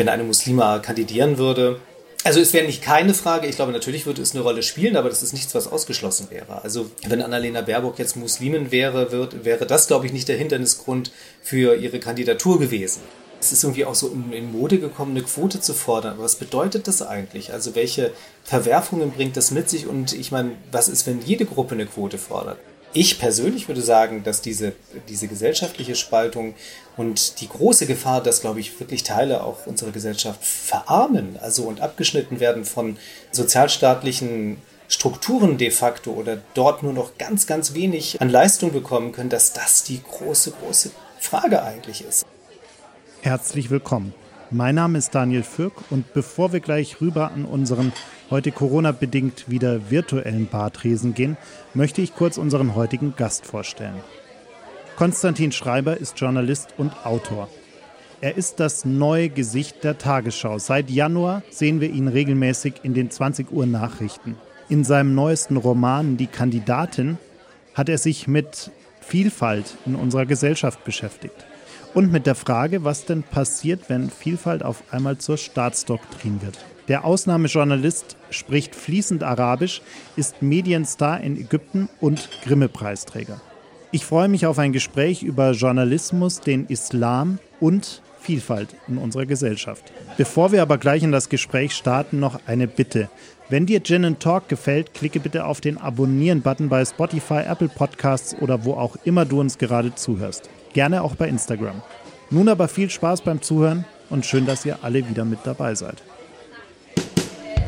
wenn eine Muslima kandidieren würde. Also es wäre nicht keine Frage, ich glaube natürlich würde es eine Rolle spielen, aber das ist nichts, was ausgeschlossen wäre. Also wenn Annalena Baerbock jetzt Muslimin wäre, wird, wäre das, glaube ich, nicht der Hindernisgrund für ihre Kandidatur gewesen. Es ist irgendwie auch so in, Mode gekommen, eine Quote zu fordern. Aber was bedeutet das eigentlich? Also welche Verwerfungen bringt das mit sich? Und ich meine, was ist, wenn jede Gruppe eine Quote fordert? Ich persönlich würde sagen, dass diese, diese gesellschaftliche Spaltung und die große Gefahr, dass, glaube ich, wirklich Teile auch unserer Gesellschaft verarmen, also und abgeschnitten werden von sozialstaatlichen Strukturen de facto oder dort nur noch ganz, ganz wenig an Leistung bekommen können, dass das die große, große Frage eigentlich ist. Herzlich willkommen. Mein Name ist Daniel Fürk und bevor wir gleich rüber an unseren heute Corona-bedingt wieder virtuellen Bartresen gehen, möchte ich kurz unseren heutigen Gast vorstellen. Konstantin Schreiber ist Journalist und Autor. Er ist das neue Gesicht der Tagesschau. Seit Januar sehen wir ihn regelmäßig in den 20 Uhr Nachrichten. In seinem neuesten Roman Die Kandidatin hat er sich mit Vielfalt in unserer Gesellschaft beschäftigt und mit der Frage, was denn passiert, wenn Vielfalt auf einmal zur Staatsdoktrin wird. Der Ausnahmejournalist spricht fließend Arabisch, ist Medienstar in Ägypten und Grimme-Preisträger. Ich freue mich auf ein Gespräch über Journalismus, den Islam und Vielfalt in unserer Gesellschaft. Bevor wir aber gleich in das Gespräch starten, noch eine Bitte. Wenn dir Gin Talk gefällt, klicke bitte auf den Abonnieren-Button bei Spotify, Apple Podcasts oder wo auch immer du uns gerade zuhörst. Gerne auch bei Instagram. Nun aber viel Spaß beim Zuhören und schön, dass ihr alle wieder mit dabei seid.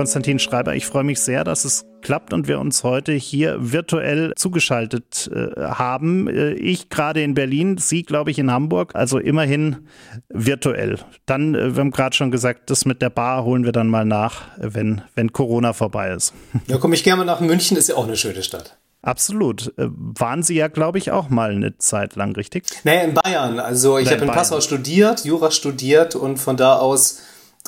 Konstantin Schreiber, ich freue mich sehr, dass es klappt und wir uns heute hier virtuell zugeschaltet äh, haben. Äh, ich gerade in Berlin, Sie, glaube ich, in Hamburg, also immerhin virtuell. Dann, äh, wir haben gerade schon gesagt, das mit der Bar holen wir dann mal nach, wenn, wenn Corona vorbei ist. Ja, komme ich gerne nach München, ist ja auch eine schöne Stadt. Absolut. Äh, waren Sie ja, glaube ich, auch mal eine Zeit lang, richtig? Nee, in Bayern. Also ich habe in, in Passau studiert, Jura studiert und von da aus,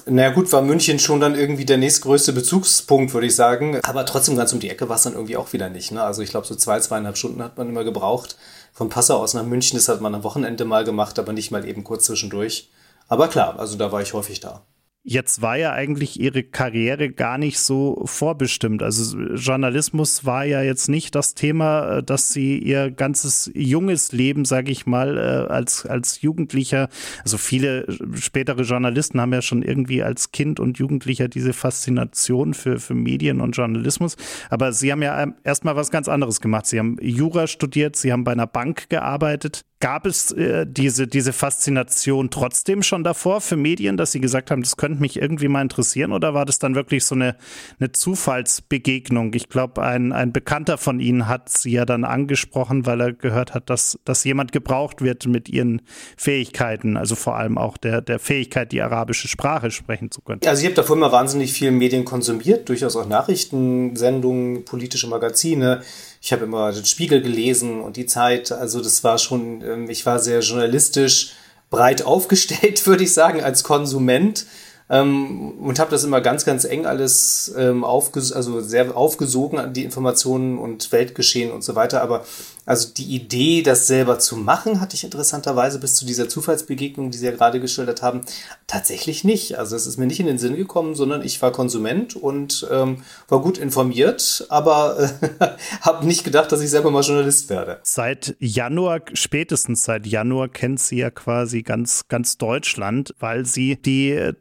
naja gut, war München schon dann irgendwie der nächstgrößte Bezugspunkt, würde ich sagen. Aber trotzdem ganz um die Ecke war es dann irgendwie auch wieder nicht. Ne? Also ich glaube, so zwei, zweieinhalb Stunden hat man immer gebraucht. Von Passau aus nach München, das hat man am Wochenende mal gemacht, aber nicht mal eben kurz zwischendurch. Aber klar, also da war ich häufig da. Jetzt war ja eigentlich ihre Karriere gar nicht so vorbestimmt. Also Journalismus war ja jetzt nicht das Thema, äh, dass sie ihr ganzes junges Leben, sage ich mal, äh, als, als Jugendlicher, also viele spätere Journalisten haben ja schon irgendwie als Kind und Jugendlicher diese Faszination für, für Medien und Journalismus. Aber sie haben ja erstmal was ganz anderes gemacht. Sie haben Jura studiert, sie haben bei einer Bank gearbeitet. Gab es äh, diese, diese Faszination trotzdem schon davor für Medien, dass Sie gesagt haben, das könnte mich irgendwie mal interessieren? Oder war das dann wirklich so eine, eine Zufallsbegegnung? Ich glaube, ein, ein Bekannter von Ihnen hat Sie ja dann angesprochen, weil er gehört hat, dass, dass jemand gebraucht wird mit Ihren Fähigkeiten, also vor allem auch der, der Fähigkeit, die arabische Sprache sprechen zu können. Also ich habe davor immer wahnsinnig viel Medien konsumiert, durchaus auch Nachrichtensendungen, politische Magazine ich habe immer den Spiegel gelesen und die Zeit. Also das war schon, ähm, ich war sehr journalistisch breit aufgestellt, würde ich sagen, als Konsument ähm, und habe das immer ganz, ganz eng alles ähm, aufges also sehr aufgesogen an die Informationen und Weltgeschehen und so weiter. Aber also die Idee, das selber zu machen, hatte ich interessanterweise bis zu dieser Zufallsbegegnung, die Sie ja gerade geschildert haben, tatsächlich nicht. Also es ist mir nicht in den Sinn gekommen, sondern ich war Konsument und ähm, war gut informiert, aber äh, habe nicht gedacht, dass ich selber mal Journalist werde. Seit Januar, spätestens seit Januar kennt sie ja quasi ganz, ganz Deutschland, weil sie die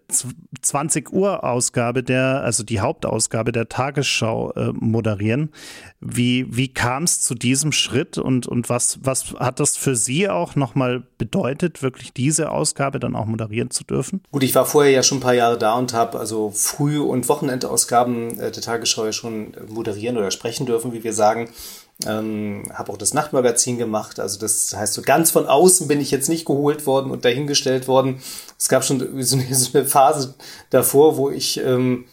20 Uhr Ausgabe der, also die Hauptausgabe der Tagesschau äh, moderieren. Wie, wie kam es zu diesem Schritt und, und was, was hat das für Sie auch nochmal bedeutet, wirklich diese Ausgabe dann auch moderieren zu dürfen? Gut, ich war vorher ja schon ein paar Jahre da und habe also Früh- und Wochenendausgaben äh, der Tagesschau schon moderieren oder sprechen dürfen, wie wir sagen. Ähm, habe auch das Nachtmagazin gemacht. Also das heißt, so ganz von außen bin ich jetzt nicht geholt worden und dahingestellt worden. Es gab schon so eine, Phase davor, wo ich ähm,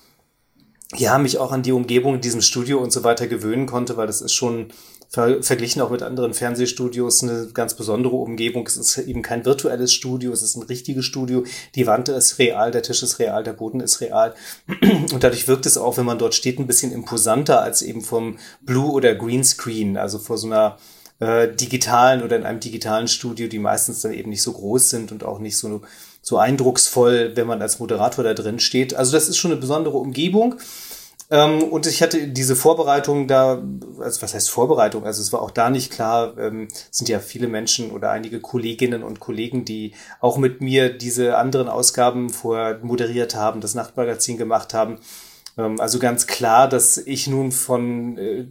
ja mich auch an die Umgebung in diesem Studio und so weiter gewöhnen konnte, weil das ist schon ver verglichen auch mit anderen Fernsehstudios eine ganz besondere Umgebung. Es ist eben kein virtuelles Studio, es ist ein richtiges Studio. Die Wand ist real, der Tisch ist real, der Boden ist real. Und dadurch wirkt es auch, wenn man dort steht, ein bisschen imposanter als eben vom Blue- oder Greenscreen, also vor so einer äh, digitalen oder in einem digitalen Studio, die meistens dann eben nicht so groß sind und auch nicht so, so eindrucksvoll, wenn man als Moderator da drin steht. Also das ist schon eine besondere Umgebung. Ähm, und ich hatte diese Vorbereitung da, also was heißt Vorbereitung? Also es war auch da nicht klar, ähm, sind ja viele Menschen oder einige Kolleginnen und Kollegen, die auch mit mir diese anderen Ausgaben vorher moderiert haben, das Nachtmagazin gemacht haben. Ähm, also ganz klar, dass ich nun von äh,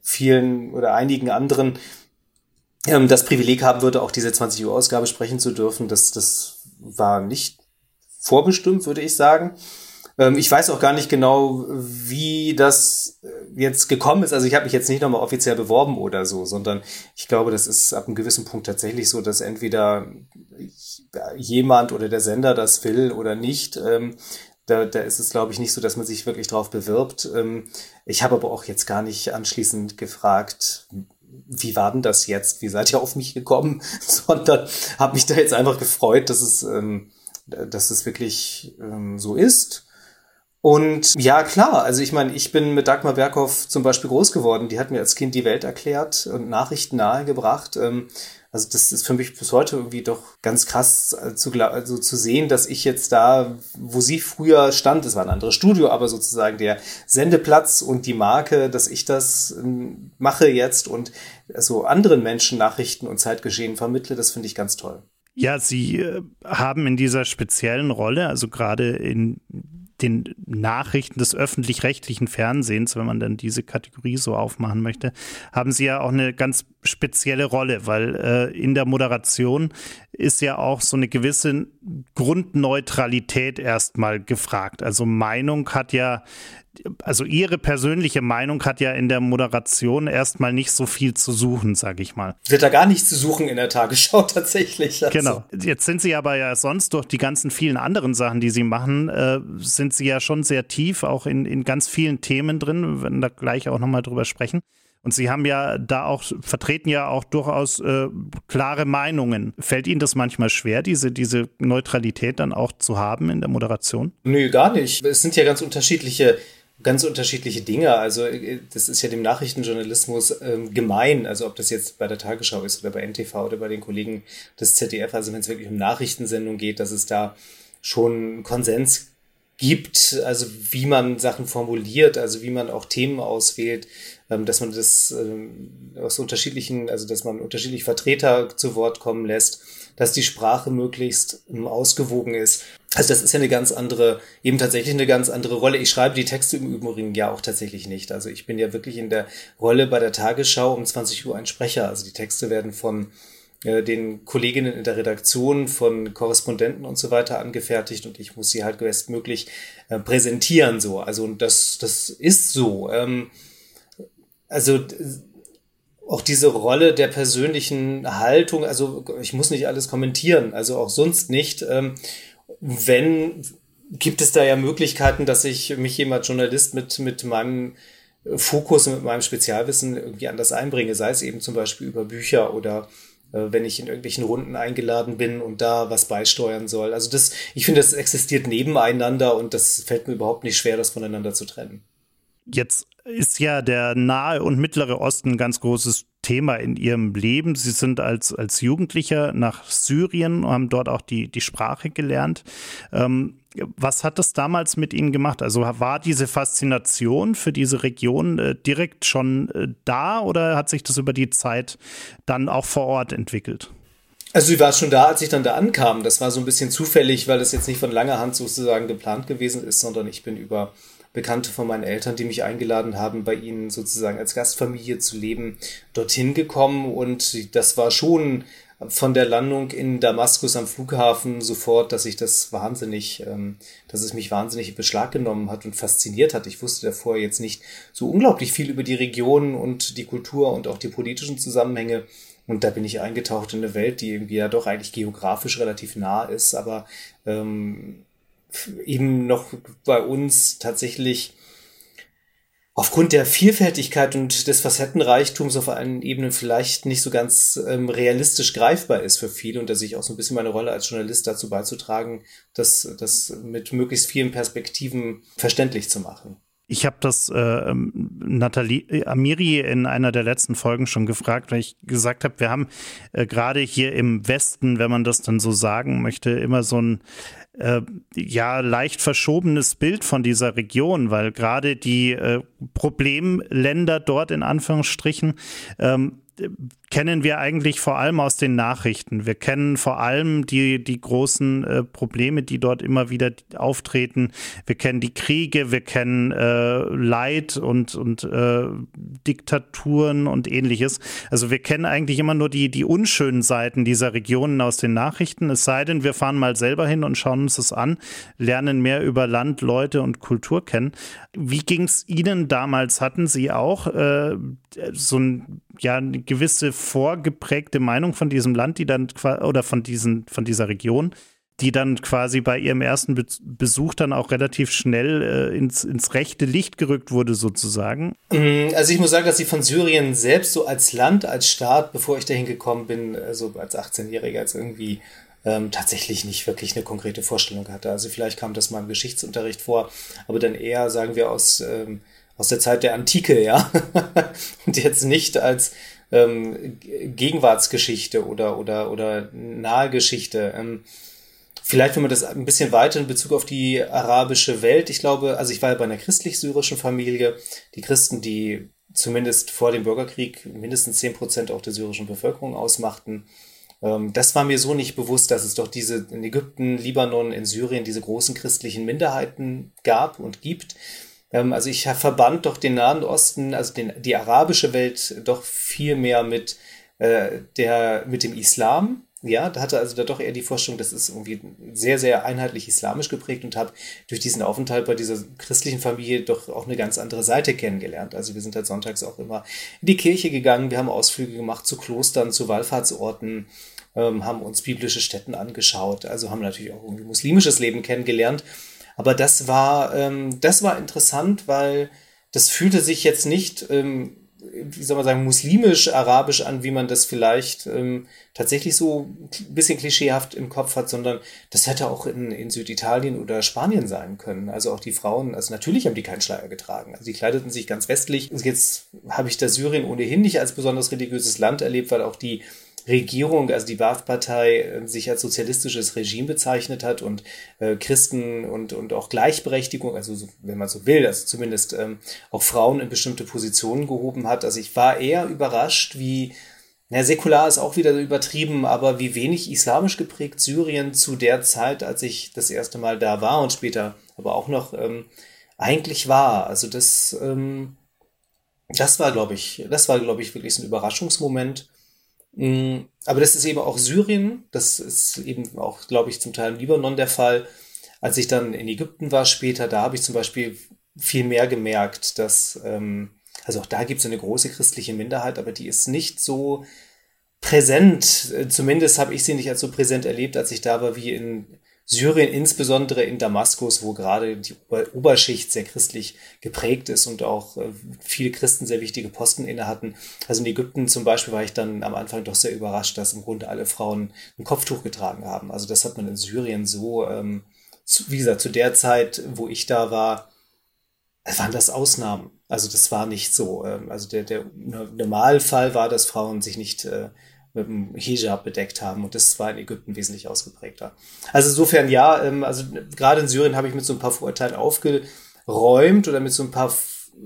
vielen oder einigen anderen ähm, das Privileg haben würde, auch diese 20 Uhr Ausgabe sprechen zu dürfen. Das, das war nicht vorbestimmt, würde ich sagen. Ähm, ich weiß auch gar nicht genau, wie das äh, jetzt gekommen ist. Also ich habe mich jetzt nicht nochmal offiziell beworben oder so, sondern ich glaube, das ist ab einem gewissen Punkt tatsächlich so, dass entweder jemand oder der Sender das will oder nicht. Ähm, da, da ist es, glaube ich, nicht so, dass man sich wirklich drauf bewirbt. Ähm, ich habe aber auch jetzt gar nicht anschließend gefragt, wie war denn das jetzt? Wie seid ihr auf mich gekommen? Sondern habe mich da jetzt einfach gefreut, dass es, dass es wirklich so ist. Und ja, klar, also ich meine, ich bin mit Dagmar Berghoff zum Beispiel groß geworden. Die hat mir als Kind die Welt erklärt und Nachrichten nahegebracht. Ähm, also das ist für mich bis heute irgendwie doch ganz krass äh, zu, also zu sehen, dass ich jetzt da, wo sie früher stand, es war ein anderes Studio, aber sozusagen der Sendeplatz und die Marke, dass ich das ähm, mache jetzt und so anderen Menschen Nachrichten und Zeitgeschehen vermittle, das finde ich ganz toll. Ja, Sie äh, haben in dieser speziellen Rolle, also gerade in den Nachrichten des öffentlich-rechtlichen Fernsehens, wenn man dann diese Kategorie so aufmachen möchte, haben sie ja auch eine ganz spezielle Rolle, weil äh, in der Moderation ist ja auch so eine gewisse Grundneutralität erstmal gefragt. Also Meinung hat ja also Ihre persönliche Meinung hat ja in der Moderation erstmal nicht so viel zu suchen, sage ich mal. Wird da gar nichts zu suchen in der Tagesschau tatsächlich. Also. Genau. Jetzt sind Sie aber ja sonst durch die ganzen vielen anderen Sachen, die Sie machen, äh, sind Sie ja schon sehr tief, auch in, in ganz vielen Themen drin. Wir werden da gleich auch nochmal drüber sprechen. Und Sie haben ja da auch, vertreten ja auch durchaus äh, klare Meinungen. Fällt Ihnen das manchmal schwer, diese, diese Neutralität dann auch zu haben in der Moderation? Nö, gar nicht. Es sind ja ganz unterschiedliche ganz unterschiedliche Dinge. Also äh, das ist ja dem Nachrichtenjournalismus ähm, gemein. Also ob das jetzt bei der Tagesschau ist oder bei NTV oder bei den Kollegen des ZDF. Also wenn es wirklich um Nachrichtensendungen geht, dass es da schon Konsens gibt, also wie man Sachen formuliert, also wie man auch Themen auswählt, dass man das ähm, aus unterschiedlichen, also dass man unterschiedliche Vertreter zu Wort kommen lässt, dass die Sprache möglichst ähm, ausgewogen ist. Also das ist ja eine ganz andere, eben tatsächlich eine ganz andere Rolle. Ich schreibe die Texte im Übrigen ja auch tatsächlich nicht. Also ich bin ja wirklich in der Rolle bei der Tagesschau um 20 Uhr ein Sprecher. Also die Texte werden von äh, den Kolleginnen in der Redaktion, von Korrespondenten und so weiter angefertigt und ich muss sie halt bestmöglich äh, präsentieren so. Also das, das ist so. Also auch diese Rolle der persönlichen Haltung, also ich muss nicht alles kommentieren, also auch sonst nicht. Ähm, wenn, gibt es da ja Möglichkeiten, dass ich mich jemand Journalist mit, mit meinem Fokus und mit meinem Spezialwissen irgendwie anders einbringe, sei es eben zum Beispiel über Bücher oder äh, wenn ich in irgendwelchen Runden eingeladen bin und da was beisteuern soll. Also das, ich finde, das existiert nebeneinander und das fällt mir überhaupt nicht schwer, das voneinander zu trennen. Jetzt ist ja der Nahe und Mittlere Osten ein ganz großes Thema in Ihrem Leben. Sie sind als, als Jugendlicher nach Syrien und haben dort auch die, die Sprache gelernt. Ähm, was hat das damals mit Ihnen gemacht? Also war diese Faszination für diese Region äh, direkt schon äh, da oder hat sich das über die Zeit dann auch vor Ort entwickelt? Also sie war schon da, als ich dann da ankam. Das war so ein bisschen zufällig, weil das jetzt nicht von langer Hand sozusagen geplant gewesen ist, sondern ich bin über Bekannte von meinen Eltern, die mich eingeladen haben, bei ihnen sozusagen als Gastfamilie zu leben, dorthin gekommen. Und das war schon von der Landung in Damaskus am Flughafen sofort, dass ich das wahnsinnig, ähm, dass es mich wahnsinnig in Beschlag genommen hat und fasziniert hat. Ich wusste davor jetzt nicht so unglaublich viel über die Region und die Kultur und auch die politischen Zusammenhänge. Und da bin ich eingetaucht in eine Welt, die irgendwie ja doch eigentlich geografisch relativ nah ist, aber ähm, eben noch bei uns tatsächlich aufgrund der Vielfältigkeit und des Facettenreichtums auf allen Ebenen vielleicht nicht so ganz ähm, realistisch greifbar ist für viele und dass ich auch so ein bisschen meine Rolle als Journalist dazu beizutragen, das, das mit möglichst vielen Perspektiven verständlich zu machen. Ich habe das äh, ähm, Nathalie äh, Amiri in einer der letzten Folgen schon gefragt, weil ich gesagt habe, wir haben äh, gerade hier im Westen, wenn man das dann so sagen möchte, immer so ein äh, ja leicht verschobenes Bild von dieser Region, weil gerade die äh, Problemländer dort in Anführungsstrichen ähm, kennen wir eigentlich vor allem aus den Nachrichten. Wir kennen vor allem die, die großen äh, Probleme, die dort immer wieder auftreten. Wir kennen die Kriege, wir kennen äh, Leid und, und äh, Diktaturen und ähnliches. Also wir kennen eigentlich immer nur die, die unschönen Seiten dieser Regionen aus den Nachrichten. Es sei denn, wir fahren mal selber hin und schauen uns das an, lernen mehr über Land, Leute und Kultur kennen. Wie ging es Ihnen damals? Hatten Sie auch äh, so ein, ja, eine gewisse vorgeprägte Meinung von diesem Land, die dann oder von diesen, von dieser Region, die dann quasi bei ihrem ersten Be Besuch dann auch relativ schnell äh, ins, ins rechte Licht gerückt wurde, sozusagen? Mm, also ich muss sagen, dass ich von Syrien selbst so als Land, als Staat, bevor ich dahin gekommen bin, also als 18-Jähriger, als irgendwie ähm, tatsächlich nicht wirklich eine konkrete Vorstellung hatte. Also vielleicht kam das mal im Geschichtsunterricht vor, aber dann eher, sagen wir, aus, ähm, aus der Zeit der Antike, ja. Und jetzt nicht als ähm, Gegenwartsgeschichte oder, oder, oder nahe Geschichte. Ähm, vielleicht, wenn man das ein bisschen weiter in Bezug auf die arabische Welt, ich glaube, also ich war ja bei einer christlich-syrischen Familie, die Christen, die zumindest vor dem Bürgerkrieg mindestens zehn Prozent auch der syrischen Bevölkerung ausmachten. Ähm, das war mir so nicht bewusst, dass es doch diese in Ägypten, Libanon, in Syrien diese großen christlichen Minderheiten gab und gibt. Ähm, also ich verband doch den Nahen Osten, also den, die arabische Welt doch viel mehr mit, äh, der, mit dem Islam. Ja, da hatte also da doch eher die Vorstellung, das ist irgendwie sehr, sehr einheitlich islamisch geprägt und habe durch diesen Aufenthalt bei dieser christlichen Familie doch auch eine ganz andere Seite kennengelernt. Also wir sind halt sonntags auch immer in die Kirche gegangen, wir haben Ausflüge gemacht zu Klostern, zu Wallfahrtsorten, ähm, haben uns biblische Stätten angeschaut, also haben natürlich auch irgendwie muslimisches Leben kennengelernt aber das war, ähm, das war interessant, weil das fühlte sich jetzt nicht, ähm, wie soll man sagen, muslimisch-arabisch an, wie man das vielleicht ähm, tatsächlich so ein bisschen klischeehaft im Kopf hat, sondern das hätte auch in, in Süditalien oder Spanien sein können. Also auch die Frauen, also natürlich haben die keinen Schleier getragen. Also die kleideten sich ganz westlich. Jetzt habe ich das Syrien ohnehin nicht als besonders religiöses Land erlebt, weil auch die Regierung, also die Baath-Partei, äh, sich als sozialistisches Regime bezeichnet hat und äh, Christen und, und auch Gleichberechtigung, also so, wenn man so will, also zumindest ähm, auch Frauen in bestimmte Positionen gehoben hat. Also ich war eher überrascht, wie, na, säkular ist auch wieder übertrieben, aber wie wenig islamisch geprägt Syrien zu der Zeit, als ich das erste Mal da war und später aber auch noch ähm, eigentlich war. Also das, ähm, das war, glaube ich, das war, glaube ich, wirklich so ein Überraschungsmoment. Mm, aber das ist eben auch Syrien, das ist eben auch, glaube ich, zum Teil im Libanon der Fall. Als ich dann in Ägypten war später, da habe ich zum Beispiel viel mehr gemerkt, dass, ähm, also auch da gibt es eine große christliche Minderheit, aber die ist nicht so präsent. Zumindest habe ich sie nicht als so präsent erlebt, als ich da war, wie in Syrien, insbesondere in Damaskus, wo gerade die Oberschicht sehr christlich geprägt ist und auch äh, viele Christen sehr wichtige Posten inne hatten. Also in Ägypten zum Beispiel war ich dann am Anfang doch sehr überrascht, dass im Grunde alle Frauen ein Kopftuch getragen haben. Also das hat man in Syrien so, ähm, wie gesagt, zu der Zeit, wo ich da war, waren das Ausnahmen. Also das war nicht so. Ähm, also der, der Normalfall war, dass Frauen sich nicht äh, mit dem Hijab bedeckt haben. Und das war in Ägypten wesentlich ausgeprägter. Also insofern ja, ähm, also gerade in Syrien habe ich mit so ein paar Vorurteilen aufgeräumt oder mit so ein paar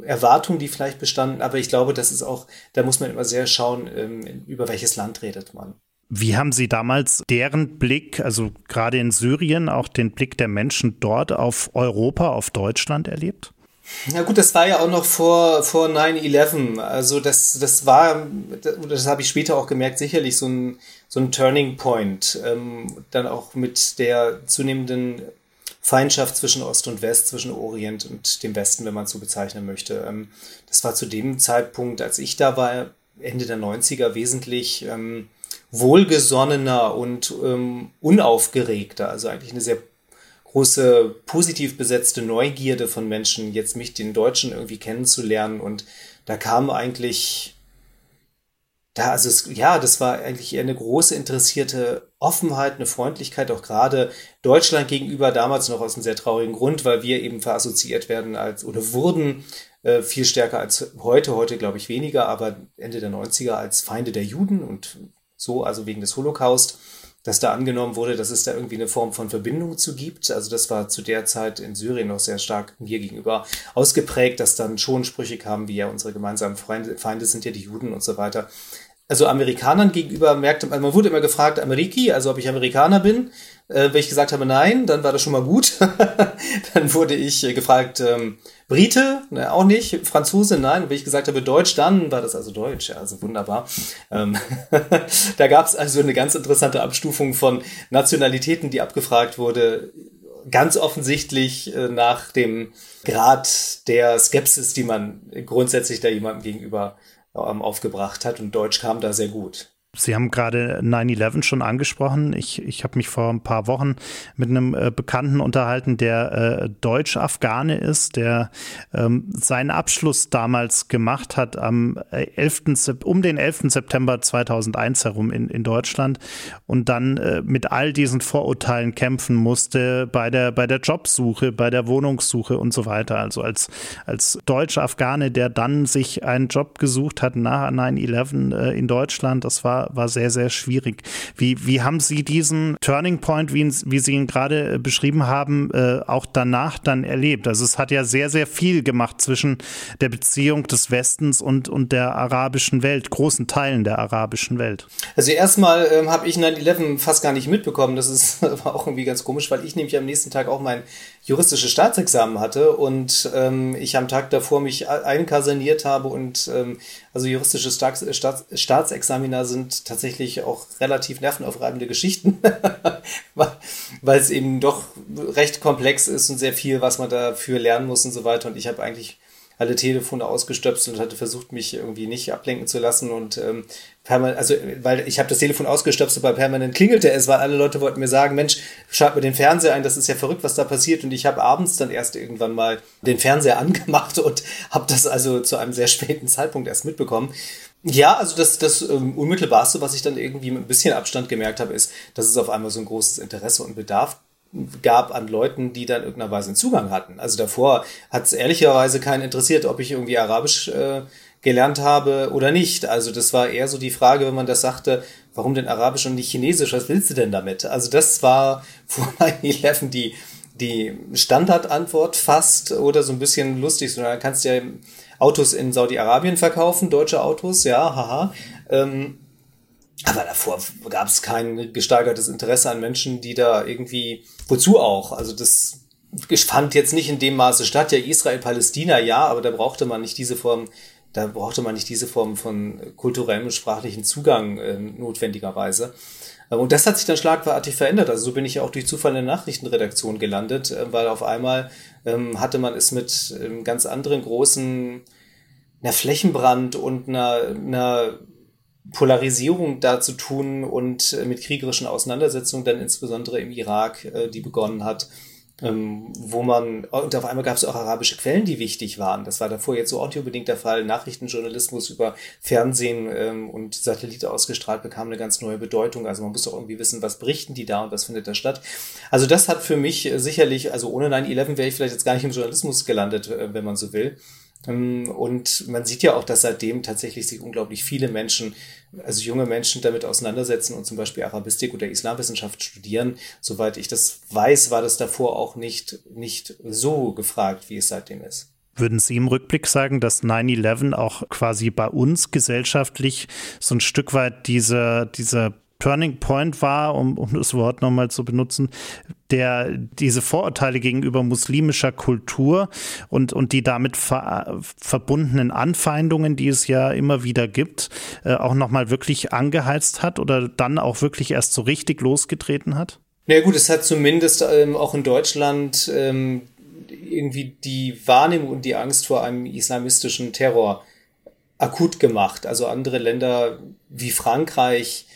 Erwartungen, die vielleicht bestanden. Aber ich glaube, das ist auch, da muss man immer sehr schauen, ähm, über welches Land redet man. Wie haben Sie damals deren Blick, also gerade in Syrien, auch den Blick der Menschen dort auf Europa, auf Deutschland erlebt? Ja gut, das war ja auch noch vor, vor 9-11. Also das, das war, das habe ich später auch gemerkt, sicherlich so ein, so ein Turning Point. Ähm, dann auch mit der zunehmenden Feindschaft zwischen Ost und West, zwischen Orient und dem Westen, wenn man es so bezeichnen möchte. Ähm, das war zu dem Zeitpunkt, als ich da war, Ende der 90er, wesentlich ähm, wohlgesonnener und ähm, unaufgeregter. Also eigentlich eine sehr große positiv besetzte Neugierde von Menschen, jetzt mich, den Deutschen, irgendwie kennenzulernen. Und da kam eigentlich, da, also es, ja, das war eigentlich eher eine große interessierte Offenheit, eine Freundlichkeit, auch gerade Deutschland gegenüber, damals noch aus einem sehr traurigen Grund, weil wir eben verassoziiert werden als oder wurden äh, viel stärker als heute, heute glaube ich weniger, aber Ende der 90er als Feinde der Juden und so, also wegen des Holocaust dass da angenommen wurde, dass es da irgendwie eine Form von Verbindung zu gibt. Also das war zu der Zeit in Syrien noch sehr stark mir gegenüber ausgeprägt, dass dann schon Sprüche kamen, wie ja unsere gemeinsamen Feinde, Feinde sind ja die Juden und so weiter. Also Amerikanern gegenüber merkte man, man wurde immer gefragt, Ameriki, also ob ich Amerikaner bin. Äh, wenn ich gesagt habe nein, dann war das schon mal gut. dann wurde ich äh, gefragt, ähm, Brite, ne, auch nicht, Franzose, nein. Und wenn ich gesagt habe Deutsch, dann war das also Deutsch, ja, also wunderbar. Ähm, da gab es also eine ganz interessante Abstufung von Nationalitäten, die abgefragt wurde, ganz offensichtlich äh, nach dem Grad der Skepsis, die man grundsätzlich da jemandem gegenüber ähm, aufgebracht hat. Und Deutsch kam da sehr gut. Sie haben gerade 9-11 schon angesprochen. Ich, ich habe mich vor ein paar Wochen mit einem äh, Bekannten unterhalten, der äh, Deutsch-Afghane ist, der ähm, seinen Abschluss damals gemacht hat am 11. Äh, um den 11. September 2001 herum in, in Deutschland und dann äh, mit all diesen Vorurteilen kämpfen musste bei der, bei der Jobsuche, bei der Wohnungssuche und so weiter. Also als, als Deutsch-Afghane, der dann sich einen Job gesucht hat nach 9-11 äh, in Deutschland, das war war, sehr, sehr schwierig. Wie, wie haben Sie diesen Turning Point, wie, wie Sie ihn gerade äh, beschrieben haben, äh, auch danach dann erlebt? Also es hat ja sehr, sehr viel gemacht zwischen der Beziehung des Westens und, und der arabischen Welt, großen Teilen der arabischen Welt. Also erstmal ähm, habe ich 9-11 fast gar nicht mitbekommen. Das ist war auch irgendwie ganz komisch, weil ich nämlich am nächsten Tag auch mein juristisches Staatsexamen hatte und ähm, ich am Tag davor mich einkasaniert habe und ähm, also juristische Staats Staats Staatsexamina sind tatsächlich auch relativ nervenaufreibende Geschichten, weil es eben doch recht komplex ist und sehr viel, was man dafür lernen muss und so weiter. Und ich habe eigentlich alle Telefone ausgestöpselt und hatte versucht, mich irgendwie nicht ablenken zu lassen und ähm, also weil ich habe das Telefon ausgestöpselt, weil permanent klingelte es, weil alle Leute wollten mir sagen, Mensch, schalt mir den Fernseher ein, das ist ja verrückt, was da passiert und ich habe abends dann erst irgendwann mal den Fernseher angemacht und habe das also zu einem sehr späten Zeitpunkt erst mitbekommen. Ja, also das, das ähm, Unmittelbarste, was ich dann irgendwie mit ein bisschen Abstand gemerkt habe, ist, dass es auf einmal so ein großes Interesse und Bedarf gab an Leuten, die dann irgendeiner Weise einen Zugang hatten. Also davor hat es ehrlicherweise keinen interessiert, ob ich irgendwie Arabisch äh, gelernt habe oder nicht. Also das war eher so die Frage, wenn man das sagte, warum denn Arabisch und nicht Chinesisch? Was willst du denn damit? Also das war vor 9-11 die, die Standardantwort fast oder so ein bisschen lustig. So, dann kannst du ja Autos in Saudi-Arabien verkaufen, deutsche Autos, ja, haha. Ähm, aber davor gab es kein gesteigertes Interesse an Menschen, die da irgendwie, wozu auch? Also das fand jetzt nicht in dem Maße statt. Ja, Israel, Palästina, ja, aber da brauchte man nicht diese Form, da brauchte man nicht diese Form von kulturellem und sprachlichen Zugang äh, notwendigerweise. Und das hat sich dann schlagartig verändert. Also so bin ich ja auch durch Zufall in der Nachrichtenredaktion gelandet, äh, weil auf einmal ähm, hatte man es mit ähm, ganz anderen großen einer Flächenbrand und einer, einer Polarisierung da zu tun und äh, mit kriegerischen Auseinandersetzungen, dann insbesondere im Irak, äh, die begonnen hat, ähm, wo man, und auf einmal gab es auch arabische Quellen, die wichtig waren. Das war davor jetzt so unbedingt der Fall. Nachrichtenjournalismus über Fernsehen ähm, und Satellite ausgestrahlt bekam eine ganz neue Bedeutung. Also man muss auch irgendwie wissen, was berichten die da und was findet da statt. Also das hat für mich äh, sicherlich, also ohne 9-11 wäre ich vielleicht jetzt gar nicht im Journalismus gelandet, wenn man so will. Ähm, und man sieht ja auch, dass seitdem tatsächlich sich unglaublich viele Menschen, also junge Menschen damit auseinandersetzen und zum Beispiel Arabistik oder Islamwissenschaft studieren. Soweit ich das weiß, war das davor auch nicht, nicht so gefragt, wie es seitdem ist. Würden Sie im Rückblick sagen, dass 9-11 auch quasi bei uns gesellschaftlich so ein Stück weit diese, diese Turning Point war, um, um das Wort nochmal zu benutzen, der diese Vorurteile gegenüber muslimischer Kultur und, und die damit ver, verbundenen Anfeindungen, die es ja immer wieder gibt, äh, auch nochmal wirklich angeheizt hat oder dann auch wirklich erst so richtig losgetreten hat? Na ja, gut, es hat zumindest ähm, auch in Deutschland ähm, irgendwie die Wahrnehmung und die Angst vor einem islamistischen Terror akut gemacht. Also andere Länder wie Frankreich,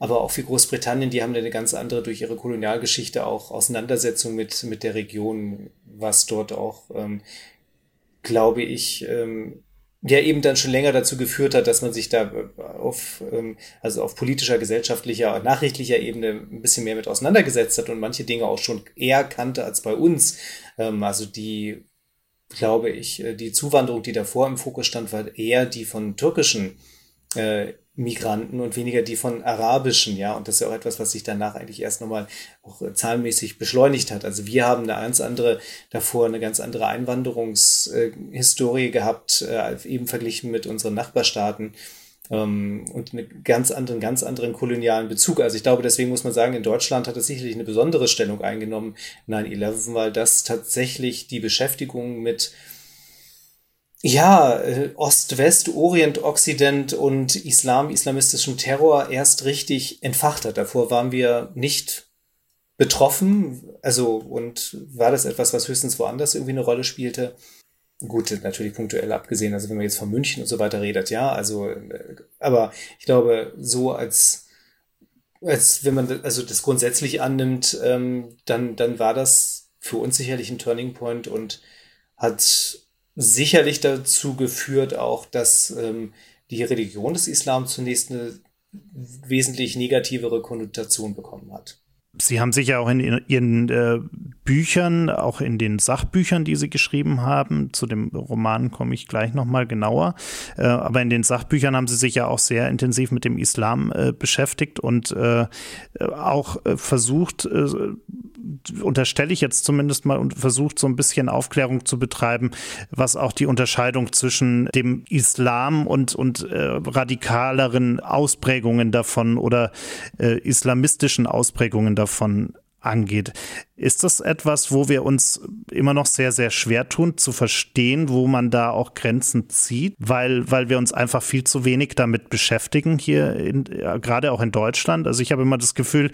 aber auch wie Großbritannien, die haben eine ganz andere durch ihre Kolonialgeschichte auch Auseinandersetzung mit, mit der Region, was dort auch, ähm, glaube ich, ähm, ja eben dann schon länger dazu geführt hat, dass man sich da auf, ähm, also auf politischer, gesellschaftlicher, nachrichtlicher Ebene ein bisschen mehr mit auseinandergesetzt hat und manche Dinge auch schon eher kannte als bei uns. Ähm, also die, glaube ich, äh, die Zuwanderung, die davor im Fokus stand, war eher die von türkischen äh, Migranten und weniger die von arabischen, ja. Und das ist ja auch etwas, was sich danach eigentlich erst nochmal auch zahlenmäßig beschleunigt hat. Also wir haben eine ganz andere, davor eine ganz andere Einwanderungshistorie gehabt, äh, eben verglichen mit unseren Nachbarstaaten ähm, und einen ganz anderen, ganz anderen kolonialen Bezug. Also ich glaube, deswegen muss man sagen, in Deutschland hat es sicherlich eine besondere Stellung eingenommen, 9-11, weil das tatsächlich die Beschäftigung mit ja, äh, Ost, West, Orient, Occident und Islam, islamistischem Terror erst richtig entfacht hat. Davor waren wir nicht betroffen, also und war das etwas, was höchstens woanders irgendwie eine Rolle spielte. Gut, natürlich punktuell abgesehen, also wenn man jetzt von München und so weiter redet, ja, also, äh, aber ich glaube, so als, als wenn man also das grundsätzlich annimmt, ähm, dann, dann war das für uns sicherlich ein Turning Point und hat sicherlich dazu geführt auch, dass ähm, die Religion des Islam zunächst eine wesentlich negativere Konnotation bekommen hat. Sie haben sicher auch in Ihren äh, Büchern, auch in den Sachbüchern, die Sie geschrieben haben, zu dem Roman komme ich gleich nochmal genauer, äh, aber in den Sachbüchern haben Sie sich ja auch sehr intensiv mit dem Islam äh, beschäftigt und äh, auch versucht, unterstelle ich jetzt zumindest mal, und versucht so ein bisschen Aufklärung zu betreiben, was auch die Unterscheidung zwischen dem Islam und, und radikaleren Ausprägungen davon oder islamistischen Ausprägungen davon angeht. Ist das etwas, wo wir uns immer noch sehr, sehr schwer tun, zu verstehen, wo man da auch Grenzen zieht, weil, weil wir uns einfach viel zu wenig damit beschäftigen hier, in, gerade auch in Deutschland? Also ich habe immer das Gefühl,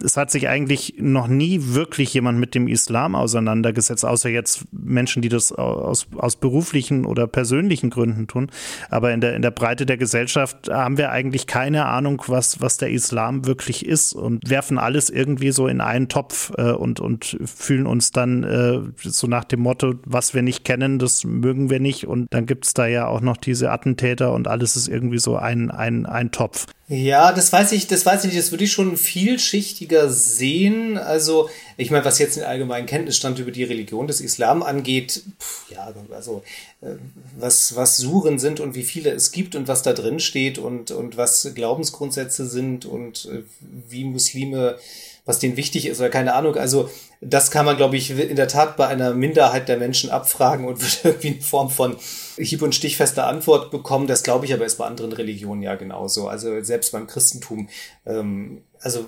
es hat sich eigentlich noch nie wirklich jemand mit dem Islam auseinandergesetzt, außer jetzt Menschen, die das aus, aus beruflichen oder persönlichen Gründen tun. Aber in der, in der Breite der Gesellschaft haben wir eigentlich keine Ahnung, was, was der Islam wirklich ist und werfen alles irgendwie so in einen Topf äh, und, und fühlen uns dann äh, so nach dem Motto, was wir nicht kennen, das mögen wir nicht. Und dann gibt es da ja auch noch diese Attentäter und alles ist irgendwie so ein, ein, ein Topf. Ja, das weiß ich, das weiß ich nicht. Das würde ich schon vielschichtiger sehen. Also, ich meine, was jetzt den allgemeinen Kenntnisstand über die Religion des Islam angeht, pff, ja, also äh, was, was Suren sind und wie viele es gibt und was da drin steht und, und was Glaubensgrundsätze sind und äh, wie Muslime was denen wichtig ist oder keine Ahnung. Also das kann man, glaube ich, in der Tat bei einer Minderheit der Menschen abfragen und wird irgendwie in Form von hieb- und stichfester Antwort bekommen. Das glaube ich aber ist bei anderen Religionen ja genauso. Also selbst beim Christentum, ähm, also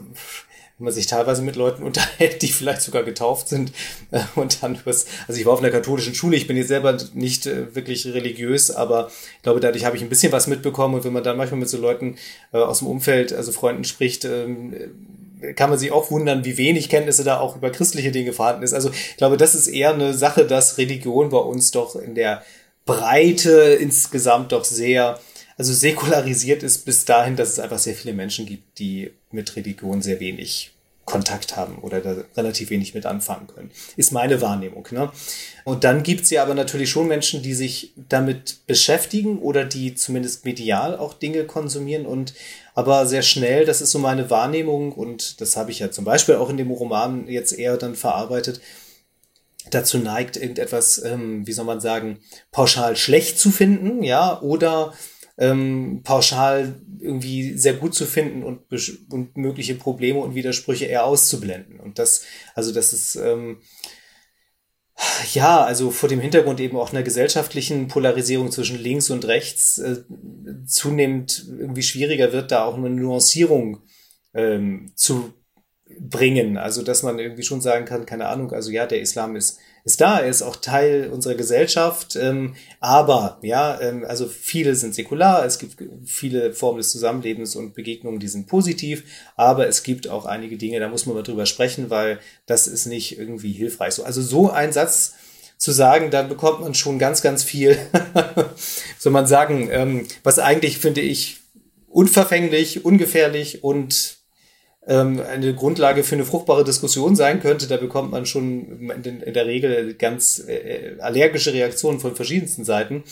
wenn man sich teilweise mit Leuten unterhält, die vielleicht sogar getauft sind äh, und dann was, also ich war auf einer katholischen Schule, ich bin jetzt selber nicht äh, wirklich religiös, aber ich glaube, dadurch habe ich ein bisschen was mitbekommen und wenn man dann manchmal mit so Leuten äh, aus dem Umfeld, also Freunden spricht, ähm, kann man sich auch wundern, wie wenig Kenntnisse da auch über christliche Dinge vorhanden ist. Also ich glaube, das ist eher eine Sache, dass Religion bei uns doch in der Breite insgesamt doch sehr, also säkularisiert ist bis dahin, dass es einfach sehr viele Menschen gibt, die mit Religion sehr wenig Kontakt haben oder da relativ wenig mit anfangen können. Ist meine Wahrnehmung. Ne? Und dann gibt's ja aber natürlich schon Menschen, die sich damit beschäftigen oder die zumindest medial auch Dinge konsumieren und aber sehr schnell, das ist so meine Wahrnehmung und das habe ich ja zum Beispiel auch in dem Roman jetzt eher dann verarbeitet, dazu neigt, irgendetwas, ähm, wie soll man sagen, pauschal schlecht zu finden, ja, oder ähm, pauschal irgendwie sehr gut zu finden und, und mögliche Probleme und Widersprüche eher auszublenden. Und das, also das ist, ähm, ja, also vor dem Hintergrund eben auch einer gesellschaftlichen Polarisierung zwischen links und rechts äh, zunehmend irgendwie schwieriger wird, da auch eine Nuancierung ähm, zu bringen. Also, dass man irgendwie schon sagen kann, keine Ahnung, also ja, der Islam ist, ist da, er ist auch Teil unserer Gesellschaft, ähm, aber, ja, ähm, also viele sind säkular, es gibt viele Formen des Zusammenlebens und Begegnungen, die sind positiv, aber es gibt auch einige Dinge, da muss man mal drüber sprechen, weil das ist nicht irgendwie hilfreich. So, also so ein Satz zu sagen, dann bekommt man schon ganz, ganz viel, soll man sagen, ähm, was eigentlich, finde ich, unverfänglich, ungefährlich und ähm, eine Grundlage für eine fruchtbare Diskussion sein könnte, da bekommt man schon in, der Regel ganz äh, allergische Reaktionen von verschiedensten Seiten,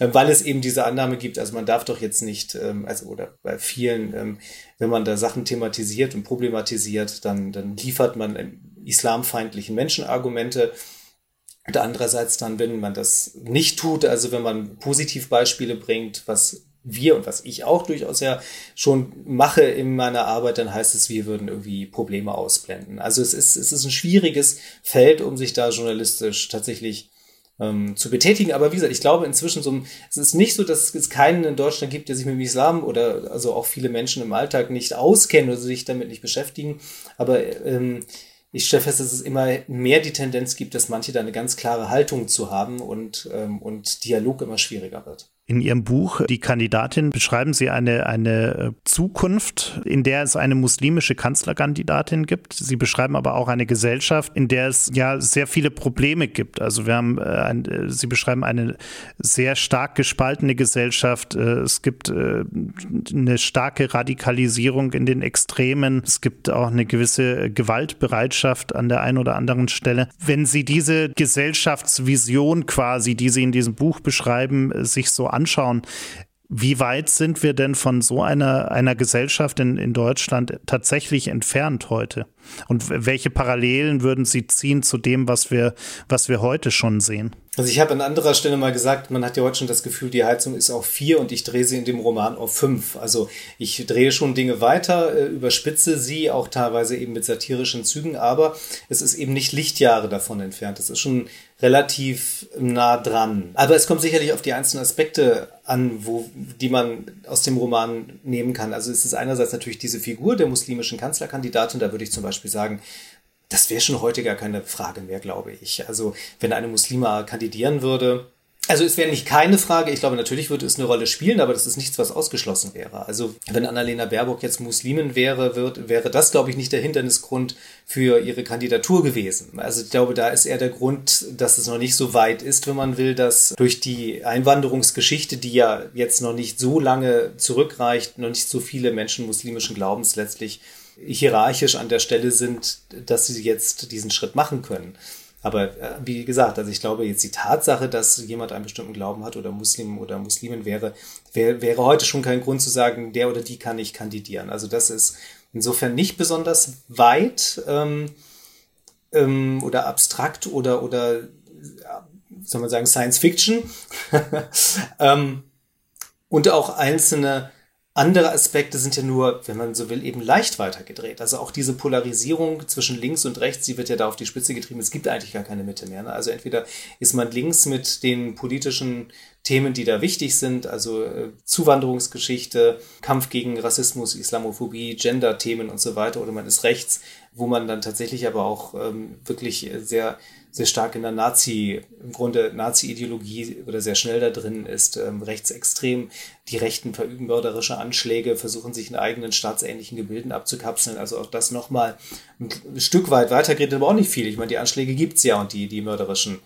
äh, weil es eben diese Annahme gibt, also man darf doch jetzt nicht, ähm, also oder bei vielen, ähm, wenn man da Sachen thematisiert und problematisiert, dann, dann liefert man islamfeindlichen Menschen Argumente. Und andererseits dann, wenn man das nicht tut, also wenn man Positivbeispiele bringt, was wir und was ich auch durchaus ja schon mache in meiner Arbeit, dann heißt es, wir würden irgendwie Probleme ausblenden. Also es ist, es ist ein schwieriges Feld, um sich da journalistisch tatsächlich ähm, zu betätigen. Aber wie gesagt, ich glaube inzwischen so, es ist nicht so, dass es keinen in Deutschland gibt, der sich mit dem Islam oder also auch viele Menschen im Alltag nicht auskennen oder sich damit nicht beschäftigen. Aber ähm, ich stelle fest, dass es immer mehr die Tendenz gibt, dass manche da eine ganz klare Haltung zu haben und, ähm, und Dialog immer schwieriger wird. In Ihrem Buch Die Kandidatin beschreiben Sie eine, eine äh, Zukunft, in der es eine muslimische Kanzlerkandidatin gibt. Sie beschreiben aber auch eine Gesellschaft, in der es ja sehr viele Probleme gibt. Also wir haben, äh, ein, äh, Sie beschreiben eine sehr stark gespaltene Gesellschaft. Es gibt eine starke Radikalisierung in den Extremen. Es gibt auch eine gewisse Gewaltbereitschaft an der einen oder anderen Stelle. Wenn Sie diese Gesellschaftsvision quasi, die Sie in diesem Buch beschreiben, sich so anschauen, wie weit sind wir denn von so einer, einer Gesellschaft in, in Deutschland tatsächlich entfernt heute? Und welche Parallelen würden Sie ziehen zu dem, was wir, was wir heute schon sehen? Also ich habe an anderer Stelle mal gesagt, man hat ja heute schon das Gefühl, die Heizung ist auf vier und ich drehe sie in dem Roman auf fünf. Also ich drehe schon Dinge weiter, äh, überspitze sie auch teilweise eben mit satirischen Zügen, aber es ist eben nicht Lichtjahre davon entfernt. Es ist schon relativ nah dran. Aber es kommt sicherlich auf die einzelnen Aspekte an, wo, die man aus dem Roman nehmen kann. Also es ist einerseits natürlich diese Figur der muslimischen Kanzlerkandidatin, da würde ich zum Beispiel sagen, das wäre schon heute gar keine Frage mehr, glaube ich. Also wenn eine Muslima kandidieren würde, also es wäre nicht keine Frage, ich glaube natürlich würde es eine Rolle spielen, aber das ist nichts, was ausgeschlossen wäre. Also wenn Annalena Baerbock jetzt Muslimin wäre, wird, wäre das, glaube ich, nicht der Hindernisgrund für ihre Kandidatur gewesen. Also ich glaube, da ist eher der Grund, dass es noch nicht so weit ist, wenn man will, dass durch die Einwanderungsgeschichte, die ja jetzt noch nicht so lange zurückreicht, noch nicht so viele Menschen muslimischen Glaubens letztlich hierarchisch an der Stelle sind, dass sie jetzt diesen Schritt machen können. Aber äh, wie gesagt, also ich glaube jetzt die Tatsache, dass jemand einen bestimmten Glauben hat oder Muslim oder Muslimin wäre, wär, wäre heute schon kein Grund zu sagen, der oder die kann nicht kandidieren. Also das ist insofern nicht besonders weit ähm, ähm, oder abstrakt oder oder soll man sagen Science Fiction ähm, und auch einzelne andere Aspekte sind ja nur, wenn man so will, eben leicht weitergedreht. Also auch diese Polarisierung zwischen links und rechts, die wird ja da auf die Spitze getrieben. Es gibt eigentlich gar keine Mitte mehr. Ne? Also entweder ist man links mit den politischen Themen, die da wichtig sind, also äh, Zuwanderungsgeschichte, Kampf gegen Rassismus, Islamophobie, Gender-Themen und so weiter, oder man ist rechts, wo man dann tatsächlich aber auch ähm, wirklich sehr sehr stark in der Nazi, im Grunde Nazi-Ideologie oder sehr schnell da drin ist, ähm, rechtsextrem. Die Rechten verüben mörderische Anschläge, versuchen sich in eigenen staatsähnlichen Gebilden abzukapseln. Also auch das nochmal ein Stück weit weitergeht, aber auch nicht viel. Ich meine, die Anschläge gibt's ja und die, die mörderischen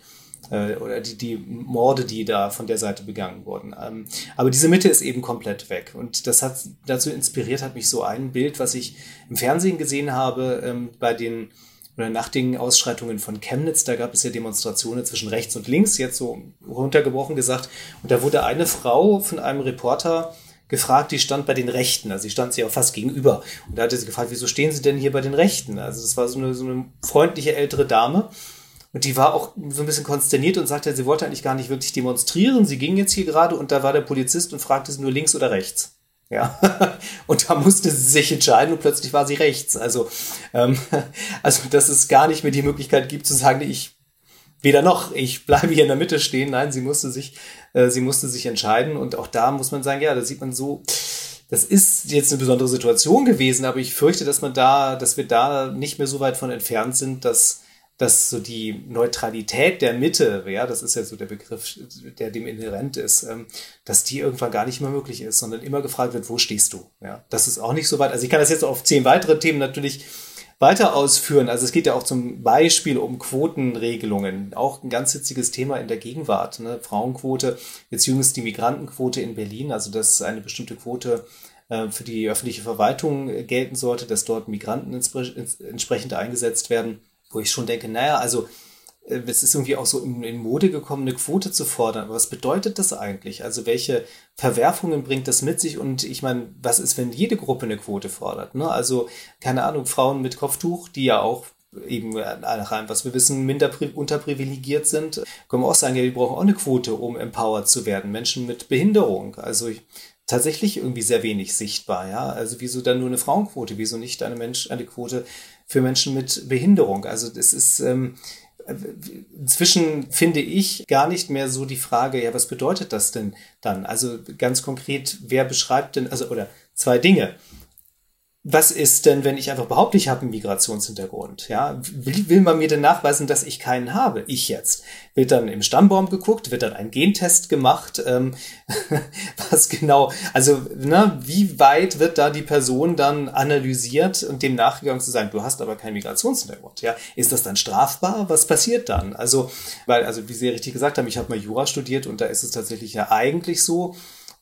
äh, oder die, die Morde, die da von der Seite begangen wurden. Ähm, aber diese Mitte ist eben komplett weg. Und das hat dazu inspiriert, hat mich so ein Bild, was ich im Fernsehen gesehen habe, ähm, bei den oder nach den Ausschreitungen von Chemnitz, da gab es ja Demonstrationen zwischen rechts und links, jetzt so runtergebrochen gesagt. Und da wurde eine Frau von einem Reporter gefragt, die stand bei den Rechten, also sie stand sie auch fast gegenüber. Und da hatte sie gefragt, wieso stehen Sie denn hier bei den Rechten? Also das war so eine, so eine freundliche ältere Dame. Und die war auch so ein bisschen konsterniert und sagte, sie wollte eigentlich gar nicht wirklich demonstrieren. Sie ging jetzt hier gerade und da war der Polizist und fragte sie nur links oder rechts. Ja, und da musste sie sich entscheiden und plötzlich war sie rechts. Also, ähm, also dass es gar nicht mehr die Möglichkeit gibt zu sagen, ich weder noch, ich bleibe hier in der Mitte stehen. Nein, sie musste sich, äh, sie musste sich entscheiden und auch da muss man sagen, ja, da sieht man so, das ist jetzt eine besondere Situation gewesen, aber ich fürchte, dass man da, dass wir da nicht mehr so weit von entfernt sind, dass dass so die Neutralität der Mitte, ja, das ist ja so der Begriff, der dem inhärent ist, ähm, dass die irgendwann gar nicht mehr möglich ist, sondern immer gefragt wird, wo stehst du? Ja, das ist auch nicht so weit. Also ich kann das jetzt auf zehn weitere Themen natürlich weiter ausführen. Also es geht ja auch zum Beispiel um Quotenregelungen, auch ein ganz witziges Thema in der Gegenwart. Ne? Frauenquote, jetzt jüngst die Migrantenquote in Berlin, also dass eine bestimmte Quote äh, für die öffentliche Verwaltung gelten sollte, dass dort Migranten entsprechend eingesetzt werden wo ich schon denke, naja, also äh, es ist irgendwie auch so in, Mode gekommen, eine Quote zu fordern. Aber was bedeutet das eigentlich? Also welche Verwerfungen bringt das mit sich? Und ich meine, was ist, wenn jede Gruppe eine Quote fordert? Ne? Also, keine Ahnung, Frauen mit Kopftuch, die ja auch eben äh, nach allem, was wir wissen, minder unterprivilegiert sind, können wir auch sagen, ja, die brauchen auch eine Quote, um empowered zu werden. Menschen mit Behinderung. Also ich, tatsächlich irgendwie sehr wenig sichtbar, ja. Also wieso dann nur eine Frauenquote? Wieso nicht eine Mensch, eine Quote für Menschen mit Behinderung. Also das ist ähm, inzwischen finde ich gar nicht mehr so die Frage, ja, was bedeutet das denn dann? Also ganz konkret, wer beschreibt denn, also oder zwei Dinge was ist denn, wenn ich einfach behaupte, ich habe einen Migrationshintergrund? Ja, will, will man mir denn nachweisen, dass ich keinen habe? Ich jetzt. Wird dann im Stammbaum geguckt, wird dann ein Gentest gemacht? Ähm, was genau? Also, ne, wie weit wird da die Person dann analysiert und dem nachgegangen zu sagen, du hast aber keinen Migrationshintergrund? Ja, ist das dann strafbar? Was passiert dann? Also, weil, also wie Sie richtig gesagt haben, ich habe mal Jura studiert und da ist es tatsächlich ja eigentlich so,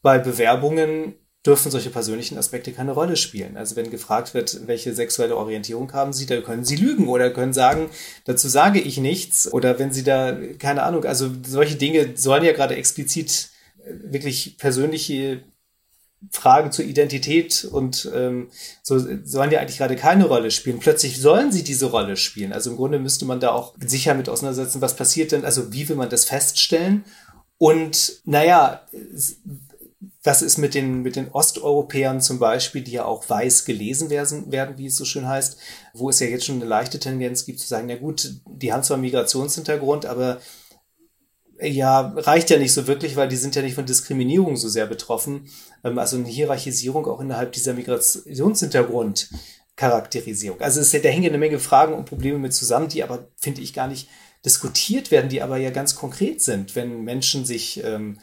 bei Bewerbungen dürfen solche persönlichen Aspekte keine Rolle spielen. Also wenn gefragt wird, welche sexuelle Orientierung haben Sie, da können Sie lügen oder können sagen, dazu sage ich nichts. Oder wenn Sie da, keine Ahnung, also solche Dinge sollen ja gerade explizit äh, wirklich persönliche Fragen zur Identität und ähm, so sollen ja eigentlich gerade keine Rolle spielen. Plötzlich sollen sie diese Rolle spielen. Also im Grunde müsste man da auch sicher mit auseinandersetzen, was passiert denn, also wie will man das feststellen? Und naja, was ist mit den, mit den Osteuropäern zum Beispiel, die ja auch weiß gelesen werden, werden, wie es so schön heißt, wo es ja jetzt schon eine leichte Tendenz gibt zu sagen, na gut, die haben zwar Migrationshintergrund, aber ja, reicht ja nicht so wirklich, weil die sind ja nicht von Diskriminierung so sehr betroffen. Ähm, also eine Hierarchisierung auch innerhalb dieser Migrationshintergrund Charakterisierung. Also es, da hängen eine Menge Fragen und Probleme mit zusammen, die aber, finde ich, gar nicht diskutiert werden, die aber ja ganz konkret sind, wenn Menschen sich ähm,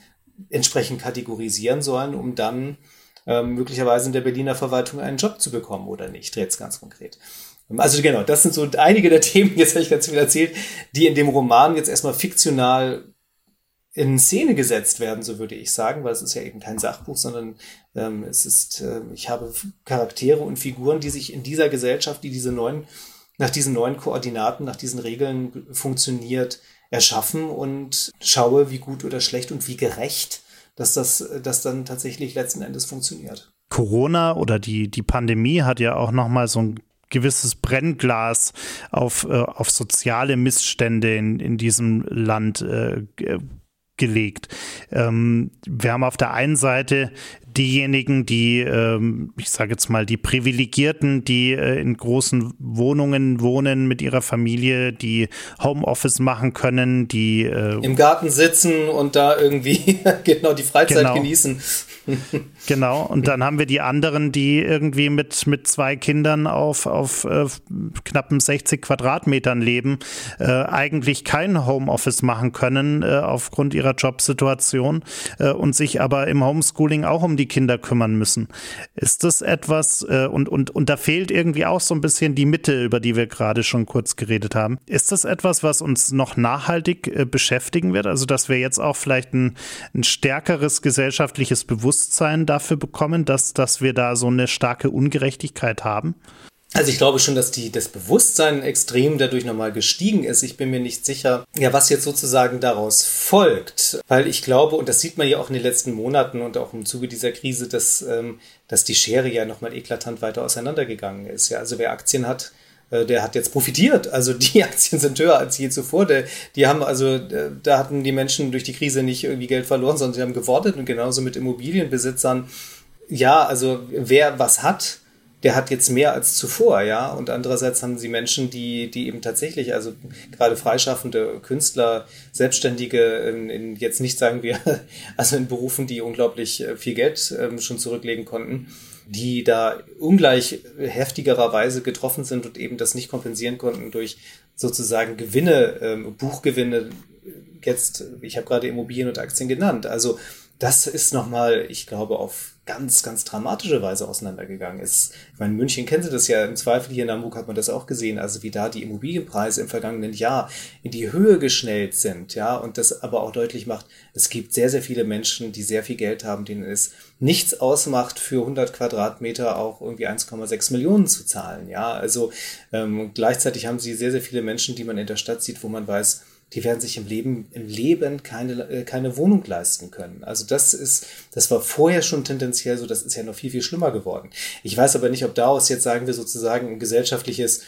entsprechend kategorisieren sollen, um dann ähm, möglicherweise in der Berliner Verwaltung einen Job zu bekommen oder nicht, jetzt ganz konkret. Also genau, das sind so einige der Themen, jetzt habe ich ganz viel erzählt, die in dem Roman jetzt erstmal fiktional in Szene gesetzt werden, so würde ich sagen, weil es ist ja eben kein Sachbuch, sondern ähm, es ist, äh, ich habe Charaktere und Figuren, die sich in dieser Gesellschaft, die diese neuen, nach diesen neuen Koordinaten, nach diesen Regeln funktioniert, erschaffen und schaue, wie gut oder schlecht und wie gerecht, dass das, das dann tatsächlich letzten Endes funktioniert. Corona oder die, die Pandemie hat ja auch nochmal so ein gewisses Brennglas auf, äh, auf soziale Missstände in, in diesem Land äh, gelegt. Ähm, wir haben auf der einen Seite diejenigen, die, ähm, ich sage jetzt mal, die Privilegierten, die äh, in großen Wohnungen wohnen mit ihrer Familie, die Homeoffice machen können, die äh, im Garten sitzen und da irgendwie genau die Freizeit genau. genießen. genau, und dann haben wir die anderen, die irgendwie mit, mit zwei Kindern auf, auf äh, knappen 60 Quadratmetern leben, äh, eigentlich kein Homeoffice machen können äh, aufgrund ihrer Jobsituation äh, und sich aber im Homeschooling auch um die Kinder kümmern müssen. Ist das etwas, äh, und, und, und da fehlt irgendwie auch so ein bisschen die Mitte, über die wir gerade schon kurz geredet haben. Ist das etwas, was uns noch nachhaltig äh, beschäftigen wird? Also, dass wir jetzt auch vielleicht ein, ein stärkeres gesellschaftliches Bewusstsein dafür bekommen, dass, dass wir da so eine starke Ungerechtigkeit haben? Also ich glaube schon, dass die, das Bewusstsein extrem dadurch nochmal gestiegen ist. Ich bin mir nicht sicher, ja, was jetzt sozusagen daraus folgt. Weil ich glaube, und das sieht man ja auch in den letzten Monaten und auch im Zuge dieser Krise, dass, ähm, dass die Schere ja nochmal eklatant weiter auseinandergegangen ist. Ja, also wer Aktien hat, der hat jetzt profitiert. Also die Aktien sind höher als je zuvor. Der, die haben also, äh, da hatten die Menschen durch die Krise nicht irgendwie Geld verloren, sondern sie haben gewortet und genauso mit Immobilienbesitzern. Ja, also wer was hat, der hat jetzt mehr als zuvor, ja. Und andererseits haben sie Menschen, die, die eben tatsächlich, also gerade freischaffende Künstler, Selbstständige, in, in jetzt nicht sagen wir, also in Berufen, die unglaublich äh, viel Geld ähm, schon zurücklegen konnten, die da ungleich heftigererweise getroffen sind und eben das nicht kompensieren konnten durch sozusagen Gewinne, ähm, Buchgewinne. Jetzt, ich habe gerade Immobilien und Aktien genannt. Also das ist nochmal, ich glaube, auf ganz, ganz dramatische Weise auseinandergegangen ist. Ich meine, in München kennen Sie das ja, im Zweifel. Hier in Hamburg hat man das auch gesehen, also wie da die Immobilienpreise im vergangenen Jahr in die Höhe geschnellt sind, ja, und das aber auch deutlich macht, es gibt sehr, sehr viele Menschen, die sehr viel Geld haben, denen es nichts ausmacht, für 100 Quadratmeter auch irgendwie 1,6 Millionen zu zahlen, ja, also ähm, gleichzeitig haben Sie sehr, sehr viele Menschen, die man in der Stadt sieht, wo man weiß, die werden sich im Leben, im Leben keine, äh, keine Wohnung leisten können. Also das ist, das war vorher schon tendenziell so, das ist ja noch viel, viel schlimmer geworden. Ich weiß aber nicht, ob daraus jetzt, sagen wir sozusagen, ein gesellschaftliches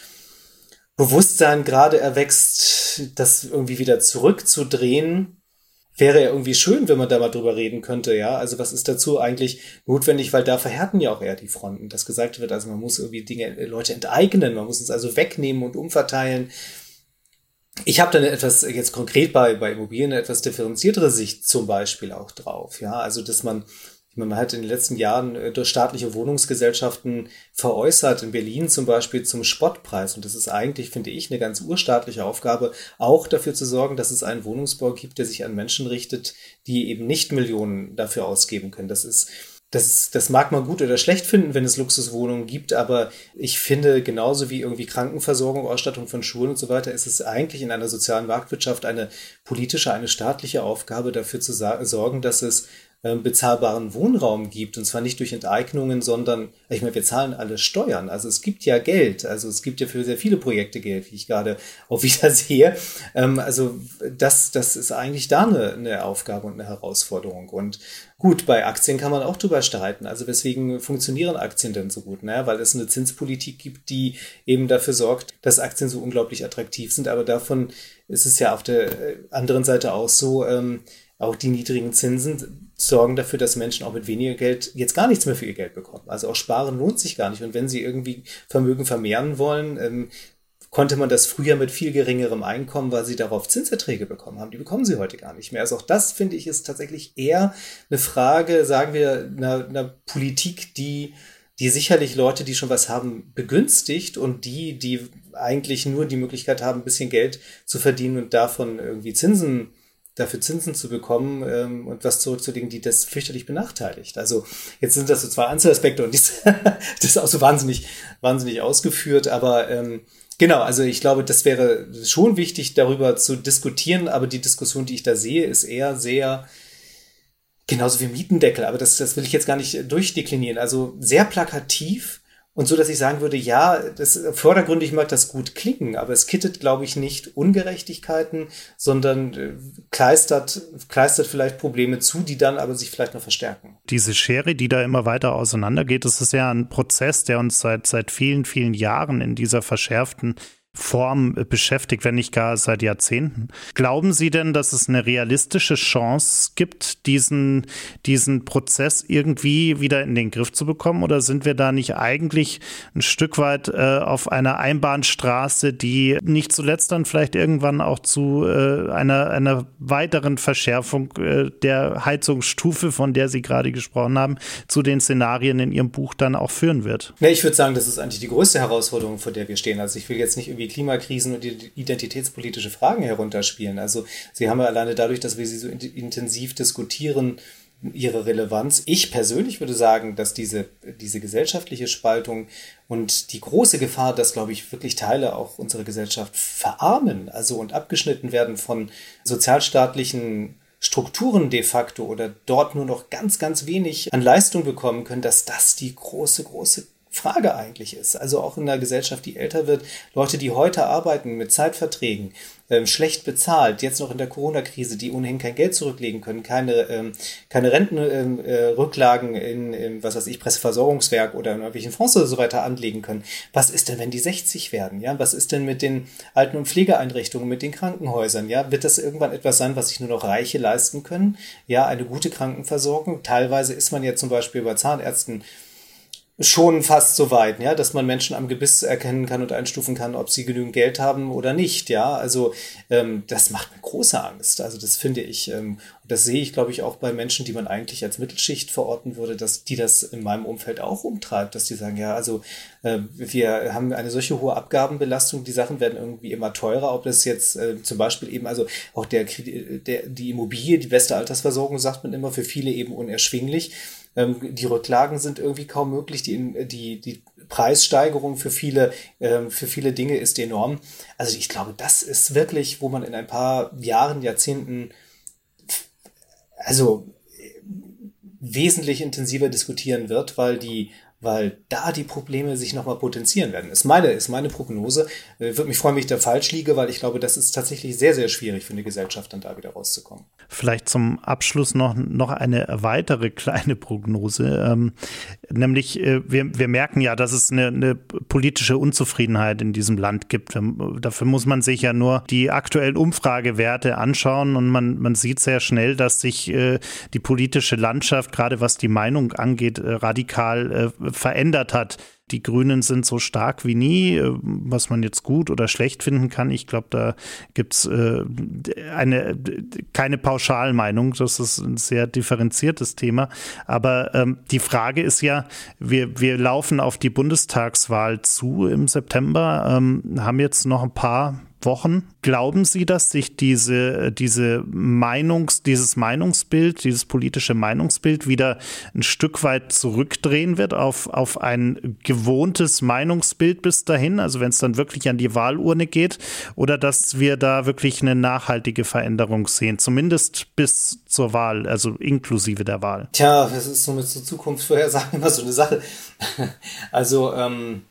Bewusstsein gerade erwächst, das irgendwie wieder zurückzudrehen. Wäre ja irgendwie schön, wenn man da mal drüber reden könnte, ja. Also was ist dazu eigentlich notwendig, weil da verhärten ja auch eher die Fronten, dass gesagt wird, also man muss irgendwie Dinge, Leute enteignen, man muss es also wegnehmen und umverteilen ich habe dann etwas jetzt konkret bei, bei Immobilien etwas differenziertere Sicht zum Beispiel auch drauf. Ja, also dass man, ich meine, man hat in den letzten Jahren äh, durch staatliche Wohnungsgesellschaften veräußert, in Berlin zum Beispiel zum Spottpreis. Und das ist eigentlich, finde ich, eine ganz urstaatliche Aufgabe, auch dafür zu sorgen, dass es einen Wohnungsbau gibt, der sich an Menschen richtet, die eben nicht Millionen dafür ausgeben können. Das ist das, das mag man gut oder schlecht finden, wenn es Luxuswohnungen gibt, aber ich finde, genauso wie irgendwie Krankenversorgung, Ausstattung von Schulen und so weiter, ist es eigentlich in einer sozialen Marktwirtschaft eine politische, eine staatliche Aufgabe, dafür zu sorgen, dass es bezahlbaren Wohnraum gibt. Und zwar nicht durch Enteignungen, sondern, ich meine, wir zahlen alle Steuern. Also es gibt ja Geld. Also es gibt ja für sehr viele Projekte Geld, wie ich gerade auch wieder sehe. Ähm, also das, das ist eigentlich da eine, eine Aufgabe und eine Herausforderung. Und gut, bei Aktien kann man auch drüber streiten. Also weswegen funktionieren Aktien denn so gut? Naja, weil es eine Zinspolitik gibt, die eben dafür sorgt, dass Aktien so unglaublich attraktiv sind. Aber davon ist es ja auf der äh, anderen Seite auch so, ähm, auch die niedrigen Zinsen sorgen dafür, dass Menschen auch mit weniger Geld jetzt gar nichts mehr für ihr Geld bekommen. Also auch sparen lohnt sich gar nicht. Und wenn sie irgendwie Vermögen vermehren wollen, ähm, konnte man das früher mit viel geringerem Einkommen, weil sie darauf Zinserträge bekommen haben. Die bekommen sie heute gar nicht mehr. Also auch das finde ich ist tatsächlich eher eine Frage, sagen wir, einer, einer Politik, die die sicherlich Leute, die schon was haben, begünstigt und die, die eigentlich nur die Möglichkeit haben, ein bisschen Geld zu verdienen und davon irgendwie Zinsen dafür Zinsen zu bekommen ähm, und was zurückzulegen, die das fürchterlich benachteiligt. Also jetzt sind das so zwei Einzelaspekte und das ist auch so wahnsinnig, wahnsinnig ausgeführt, aber ähm, genau, also ich glaube, das wäre schon wichtig, darüber zu diskutieren, aber die Diskussion, die ich da sehe, ist eher sehr genauso wie Mietendeckel, aber das, das will ich jetzt gar nicht durchdeklinieren. Also sehr plakativ und so, dass ich sagen würde, ja, das vordergründig mag das gut klingen, aber es kittet, glaube ich, nicht Ungerechtigkeiten, sondern äh, kleistert, kleistert vielleicht Probleme zu, die dann aber sich vielleicht noch verstärken. Diese Schere, die da immer weiter auseinandergeht, das ist ja ein Prozess, der uns seit, seit vielen, vielen Jahren in dieser verschärften Form beschäftigt, wenn nicht gar seit Jahrzehnten. Glauben Sie denn, dass es eine realistische Chance gibt, diesen, diesen Prozess irgendwie wieder in den Griff zu bekommen? Oder sind wir da nicht eigentlich ein Stück weit äh, auf einer Einbahnstraße, die nicht zuletzt dann vielleicht irgendwann auch zu äh, einer, einer weiteren Verschärfung äh, der Heizungsstufe, von der Sie gerade gesprochen haben, zu den Szenarien in Ihrem Buch dann auch führen wird? Ja, ich würde sagen, das ist eigentlich die größte Herausforderung, vor der wir stehen. Also ich will jetzt nicht irgendwie irgendwie Klimakrisen und identitätspolitische Fragen herunterspielen. Also sie haben ja alleine dadurch, dass wir sie so intensiv diskutieren, ihre Relevanz. Ich persönlich würde sagen, dass diese, diese gesellschaftliche Spaltung und die große Gefahr, dass, glaube ich, wirklich Teile auch unserer Gesellschaft verarmen, also und abgeschnitten werden von sozialstaatlichen Strukturen de facto oder dort nur noch ganz, ganz wenig an Leistung bekommen können, dass das die große, große Frage eigentlich ist. Also auch in einer Gesellschaft, die älter wird, Leute, die heute arbeiten mit Zeitverträgen, ähm, schlecht bezahlt, jetzt noch in der Corona-Krise, die ohnehin kein Geld zurücklegen können, keine, ähm, keine Rentenrücklagen ähm, äh, in, in, was weiß ich, Presseversorgungswerk oder in irgendwelchen Fonds oder so weiter anlegen können. Was ist denn, wenn die 60 werden? Ja, was ist denn mit den Alten- und Pflegeeinrichtungen, mit den Krankenhäusern? Ja, wird das irgendwann etwas sein, was sich nur noch Reiche leisten können? Ja, eine gute Krankenversorgung. Teilweise ist man ja zum Beispiel bei Zahnärzten schon fast so weit, ja, dass man Menschen am Gebiss erkennen kann und einstufen kann, ob sie genügend Geld haben oder nicht, ja. Also ähm, das macht mir große Angst. Also das finde ich, ähm, und das sehe ich, glaube ich, auch bei Menschen, die man eigentlich als Mittelschicht verorten würde, dass die das in meinem Umfeld auch umtreibt, dass die sagen, ja, also äh, wir haben eine solche hohe Abgabenbelastung, die Sachen werden irgendwie immer teurer, ob das jetzt äh, zum Beispiel eben, also auch der, der die Immobilie, die beste Altersversorgung, sagt man immer, für viele eben unerschwinglich. Ähm, die Rücklagen sind irgendwie kaum möglich. Die, die, die Preissteigerung für viele, ähm, für viele Dinge ist enorm. Also ich glaube, das ist wirklich, wo man in ein paar Jahren, Jahrzehnten, also wesentlich intensiver diskutieren wird, weil die weil da die Probleme sich nochmal potenzieren werden. Ist meine, ist meine Prognose. Äh, würde mich freuen, wenn ich da falsch liege, weil ich glaube, das ist tatsächlich sehr, sehr schwierig für eine Gesellschaft, dann da wieder rauszukommen. Vielleicht zum Abschluss noch, noch eine weitere kleine Prognose. Ähm, nämlich, äh, wir, wir merken ja, dass es eine, eine politische Unzufriedenheit in diesem Land gibt. Dafür muss man sich ja nur die aktuellen Umfragewerte anschauen und man, man sieht sehr schnell, dass sich äh, die politische Landschaft, gerade was die Meinung angeht, radikal äh, verändert hat. Die Grünen sind so stark wie nie, äh, was man jetzt gut oder schlecht finden kann. Ich glaube, da gibt es äh, eine, keine Pauschalmeinung. Das ist ein sehr differenziertes Thema. Aber ähm, die Frage ist ja, wir, wir laufen auf die Bundestagswahl zu im September, ähm, haben jetzt noch ein paar Wochen. Glauben Sie, dass sich diese, diese Meinungs, dieses Meinungsbild, dieses politische Meinungsbild wieder ein Stück weit zurückdrehen wird auf, auf ein gewohntes Meinungsbild bis dahin? Also wenn es dann wirklich an die Wahlurne geht oder dass wir da wirklich eine nachhaltige Veränderung sehen, zumindest bis zur Wahl, also inklusive der Wahl? Tja, das ist so mit so Zukunftsvorhersagen immer so eine Sache. Also, ähm,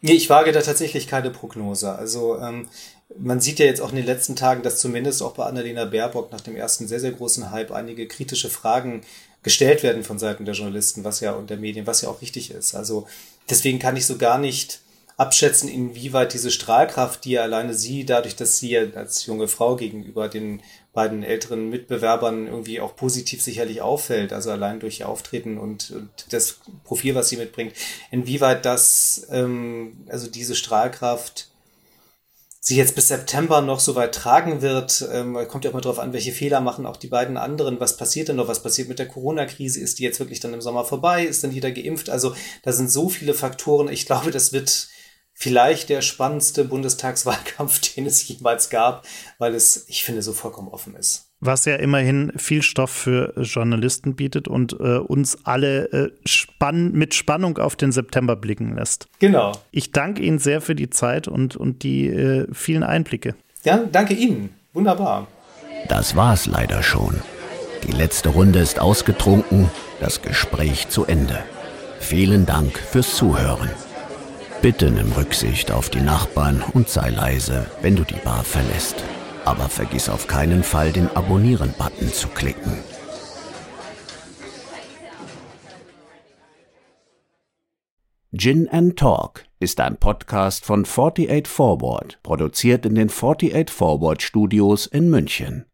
Nee, ich wage da tatsächlich keine Prognose. Also ähm, man sieht ja jetzt auch in den letzten Tagen, dass zumindest auch bei Annalena Baerbock nach dem ersten sehr, sehr großen Hype einige kritische Fragen gestellt werden von Seiten der Journalisten, was ja und der Medien, was ja auch richtig ist. Also deswegen kann ich so gar nicht abschätzen, inwieweit diese Strahlkraft, die ja alleine sie, dadurch, dass sie ja als junge Frau gegenüber den beiden älteren Mitbewerbern irgendwie auch positiv sicherlich auffällt, also allein durch ihr Auftreten und, und das Profil, was sie mitbringt, inwieweit das, ähm, also diese Strahlkraft sich jetzt bis September noch so weit tragen wird. Ähm, kommt ja auch mal drauf an, welche Fehler machen auch die beiden anderen. Was passiert denn noch? Was passiert mit der Corona-Krise? Ist die jetzt wirklich dann im Sommer vorbei? Ist dann jeder geimpft? Also da sind so viele Faktoren. Ich glaube, das wird vielleicht der spannendste Bundestagswahlkampf, den es jemals gab, weil es, ich finde, so vollkommen offen ist was ja immerhin viel Stoff für Journalisten bietet und äh, uns alle äh, spann mit Spannung auf den September blicken lässt. Genau. Ich danke Ihnen sehr für die Zeit und, und die äh, vielen Einblicke. Ja, danke Ihnen. Wunderbar. Das war's leider schon. Die letzte Runde ist ausgetrunken, das Gespräch zu Ende. Vielen Dank fürs Zuhören. Bitte nimm Rücksicht auf die Nachbarn und sei leise, wenn du die Bar verlässt aber vergiss auf keinen Fall den Abonnieren-Button zu klicken. Gin and Talk ist ein Podcast von 48 Forward, produziert in den 48 Forward Studios in München.